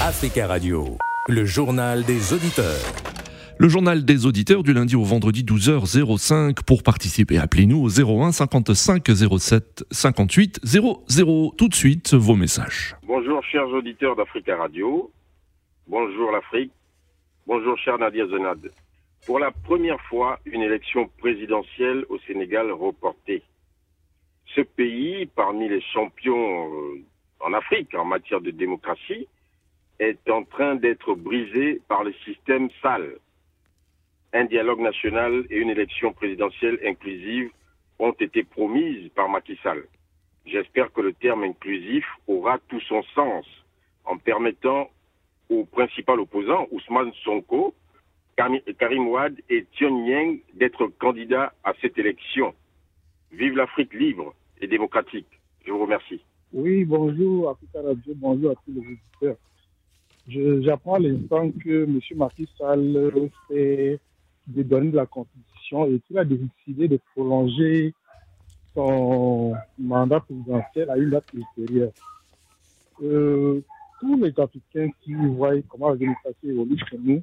Africa Radio, le journal des auditeurs. Le journal des auditeurs du lundi au vendredi 12h05. Pour participer, appelez-nous au 01 55 07 58 00. Tout de suite, vos messages. Bonjour, chers auditeurs d'Africa Radio. Bonjour l'Afrique. Bonjour, cher Nadia Zenad. Pour la première fois, une élection présidentielle au Sénégal reportée. Ce pays, parmi les champions euh, en Afrique en matière de démocratie, est en train d'être brisé par le système sale. Un dialogue national et une élection présidentielle inclusive ont été promises par Macky Sall. J'espère que le terme inclusif aura tout son sens en permettant au principal opposant, Ousmane Sonko, Karim Ouad et Tion Yang d'être candidats à cette élection. Vive l'Afrique libre et démocratique. Je vous remercie. Oui, bonjour Africa Radio, bonjour à tous les auditeurs. J'apprends à l'instant que M. Macky Sall fait des données de la Constitution et qu'il a décidé de prolonger son mandat présidentiel à une date ultérieure. Euh, tous les Africains qui voient comment la démocratie évolue chez nous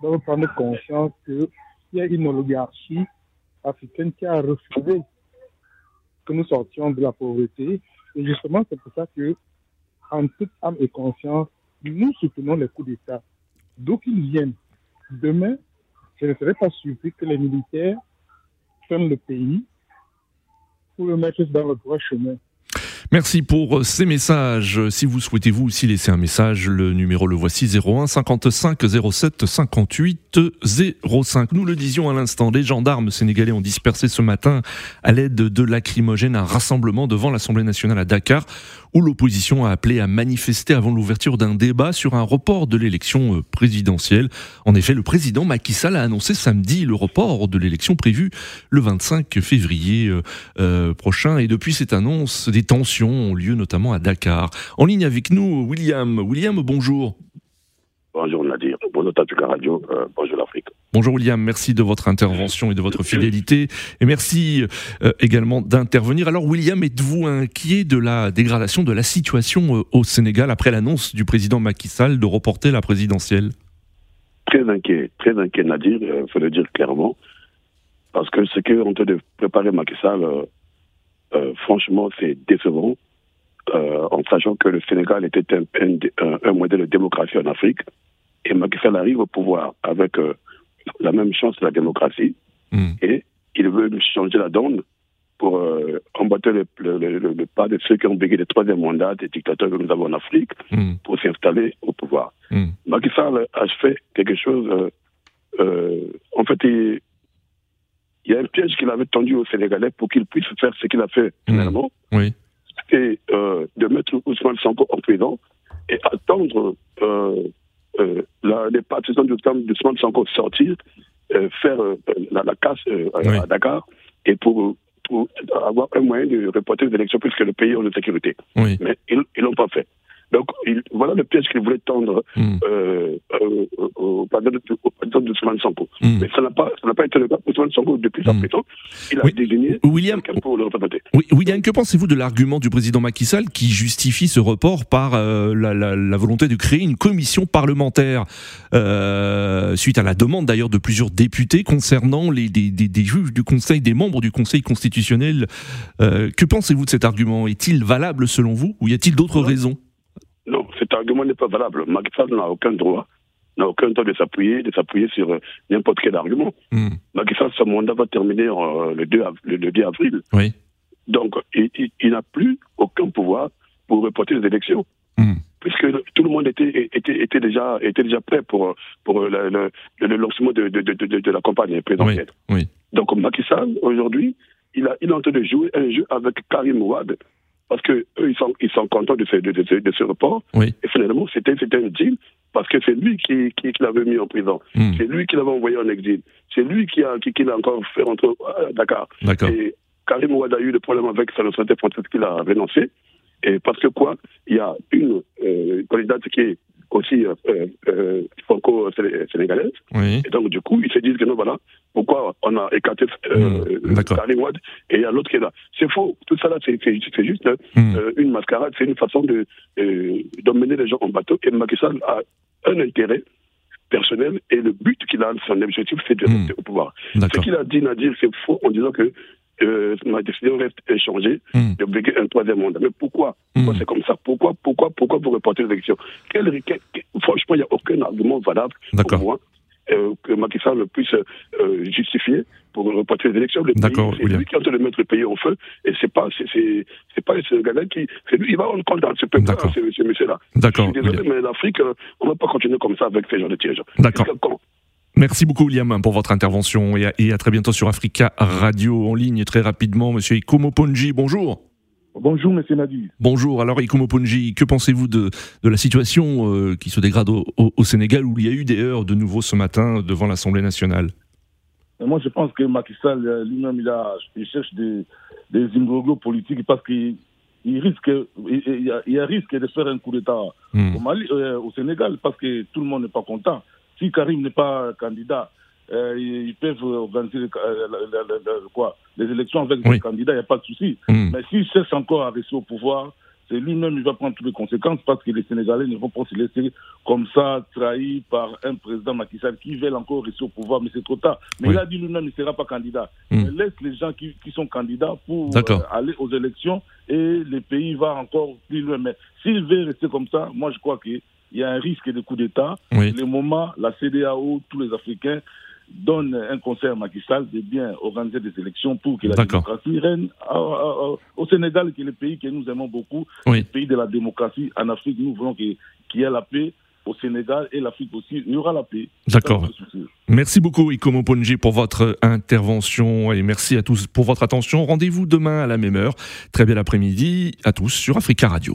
doivent prendre conscience qu'il y a une oligarchie africaine qui a refusé que nous sortions de la pauvreté. Et justement, c'est pour ça que, en toute âme et conscience, nous soutenons les coups d'État. D'où qu'ils viennent. Demain, je ne serais pas surpris que les militaires prennent le pays pour le mettre dans le droit chemin. Merci pour ces messages. Si vous souhaitez vous aussi laisser un message, le numéro le voici 01 55 07 58 05. Nous le disions à l'instant, les gendarmes sénégalais ont dispersé ce matin à l'aide de lacrymogènes un rassemblement devant l'Assemblée nationale à Dakar où l'opposition a appelé à manifester avant l'ouverture d'un débat sur un report de l'élection euh, présidentielle. En effet, le président Macky Sall a annoncé samedi le report de l'élection prévue le 25 février euh, euh, prochain. Et depuis cette annonce, des tensions ont lieu notamment à Dakar. En ligne avec nous, William. William, bonjour. Bonjour Nadir, bonjour Tatuka Radio, bonjour l'Afrique. Bonjour William, merci de votre intervention et de votre fidélité. Et merci euh, également d'intervenir. Alors William, êtes-vous inquiet de la dégradation de la situation euh, au Sénégal après l'annonce du président Macky Sall de reporter la présidentielle? Très inquiet, très inquiet Nadir, il euh, faut le dire clairement. Parce que ce qu'on train de préparer Macky Sall, franchement, c'est décevant. en sachant que le Sénégal était un, un, modèle de démocratie en Afrique. Et Macky Sall arrive au pouvoir avec la même chance de la démocratie. Hmm. Et il veut changer la donne pour euh, emboîter le, le, pas de ceux qui ont bégué le troisième mandat des dictateurs que nous avons en Afrique hmm. pour s'installer au pouvoir. Mm. Macky Sall a fait quelque chose. Euh, euh, en fait, il, y a un piège qu'il avait tendu aux Sénégalais pour qu'ils puissent faire ce qu'il a fait hmm. finalement. Oui. C'est de mettre Ousmane Sanko en prison et attendre euh, la, les partisans du temps de Ousmane Sanko sortir, euh, faire euh, la, casse à Dakar, et pour, avoir un moyen de reporter les élections puisque le pays est en sécurité. Mais ils ne l'ont pas fait. Donc, voilà le piège qu'il voulait tendre mm. euh, euh, au président de Ousmane Sanko. Mm. Mais ça n'a pas, pas été le cas pour Ousmane Sanko depuis sa mm. prison. Il a désigné William, pour le représenter. Oui, William, que pensez-vous de l'argument du président Macky Sall qui justifie ce report par euh, la, la, la, volonté de créer une commission parlementaire euh, suite à la demande d'ailleurs de plusieurs députés concernant les, des, des, des, juges du Conseil, des membres du Conseil constitutionnel euh, Que pensez-vous de cet argument? Est-il valable selon vous ou y a-t-il d'autres raisons? Cet argument n'est pas valable. Macky Sall n'a aucun droit, n'a aucun droit de s'appuyer, de s'appuyer sur euh, n'importe quel argument. Mm. Macky Sall, son mandat va terminer euh, le, 2 le, avril. Oui. Donc, il, n'a plus aucun pouvoir pour reporter les élections. Hmm. Puisque tout le monde était, était, était, déjà, était déjà prêt pour, pour le, le, lancement de, de, de, la campagne présidentielle. Oui. Donc, Macky Sall, aujourd'hui, il, a, il est en train de jouer un jeu avec Karim Ouad, parce qu'eux, ils sont, ils sont contents de ce, de, de, ce report. Oui. Et finalement, c'était un deal parce que c'est lui qui, qui, l'avait mis en prison. Hmm. C'est lui qui l'avait envoyé en exil. C'est lui qui, a, qui, qui l'a encore fait rentrer à Dakar. Et Karim Ouad a eu le problème avec sa nationalité française qu'il a renoncé. Et parce que quoi? Il y a une euh, candidate qui est aussi euh, euh, franco-sénégalaise. Oui. Et donc, du coup, ils se disent que non, voilà, pourquoi on a écarté euh, Mmh. Karim Wade et il y a l'autre qui est là. C'est faux. Tout ça là, c'est juste Hmm. euh, une mascarade, c'est une façon de euh, d'emmener les gens en bateau. Et Macky Sall a un intérêt personnel et le but qu'il a, son objectif, c'est de Hmm. rester au pouvoir. Ce qu'il a dit, Nadir, c'est faux en disant que euh, ma décision reste inchangée Hmm. d'obliger un troisième mandat. Mais pourquoi? Pourquoi Hmm. c'est comme ça? Pourquoi Pourquoi Pourquoi vous reportez les élections? Quel- quel- quel- Franchement, il n'y a aucun argument valable pour moi euh, que Macky Sall puisse euh, justifier pour reporter les élections. D'accord, c'est lui qui est en train de mettre le pays au feu et c'est pas c'est pas les Sénégalais qui c'est lui il va rendre compte dans ce peuple D'accord. ce, ce monsieur là. D'accord. Je suis désolé William. mais l'Afrique euh, on va pas continuer comme ça avec ces gens de tièges. D'accord. Quand- Merci beaucoup, William, pour votre intervention et à, et à très bientôt sur Africa Radio en ligne. Très rapidement, monsieur Ikomo Ponji, bonjour. Bonjour, monsieur Nadu. Bonjour. Alors, Ikomo Ponji, que pensez-vous de, de la situation euh, qui se dégrade au, au- au Sénégal où il y a eu des heurts de nouveau ce matin devant l'Assemblée nationale? Moi, je pense que Macky Sall euh, lui-même, il, a, il cherche des, des politiques parce qu'il il risque, il, il y a, il y a risque de faire un coup d'État Hmm. au, Mali, euh, au Sénégal parce que tout le monde n'est pas content. Si Karim n'est pas candidat, euh, ils peuvent organiser le- euh, le- le- le- le- quoi, les élections avec Oui. les candidats, il n'y a pas de souci. Hmm. Mais s'il cherche encore à rester au pouvoir, c'est lui-même qui va prendre toutes les conséquences parce que les Sénégalais ne vont pas se laisser comme ça trahis par un président Macky Sall qui veut encore rester au pouvoir, mais c'est trop tard. Mais Oui. il a dit lui-même qu'il ne sera pas candidat. Hmm. Mais laisse les gens qui, qui sont candidats pour euh, aller aux élections et le pays va encore plus loin. Mais s'il veut rester comme ça, moi je crois qu'il y a un risque de coup d'État. Oui. Le moment, la CDAO, tous les Africains donnent un conseil à Macky Sall de bien organiser des élections pour que la démocratie règne à- à- à- au Sénégal, qui est le pays que nous aimons beaucoup, Oui. le pays de la démocratie. En Afrique, nous voulons qu'il y ait la paix. Au Sénégal et l'Afrique aussi, il y aura la paix. D'accord. Merci beaucoup, Ikomo Ponji, pour votre intervention et merci à tous pour votre attention. Rendez-vous demain à la même heure. Très bel après-midi à tous sur Africa Radio.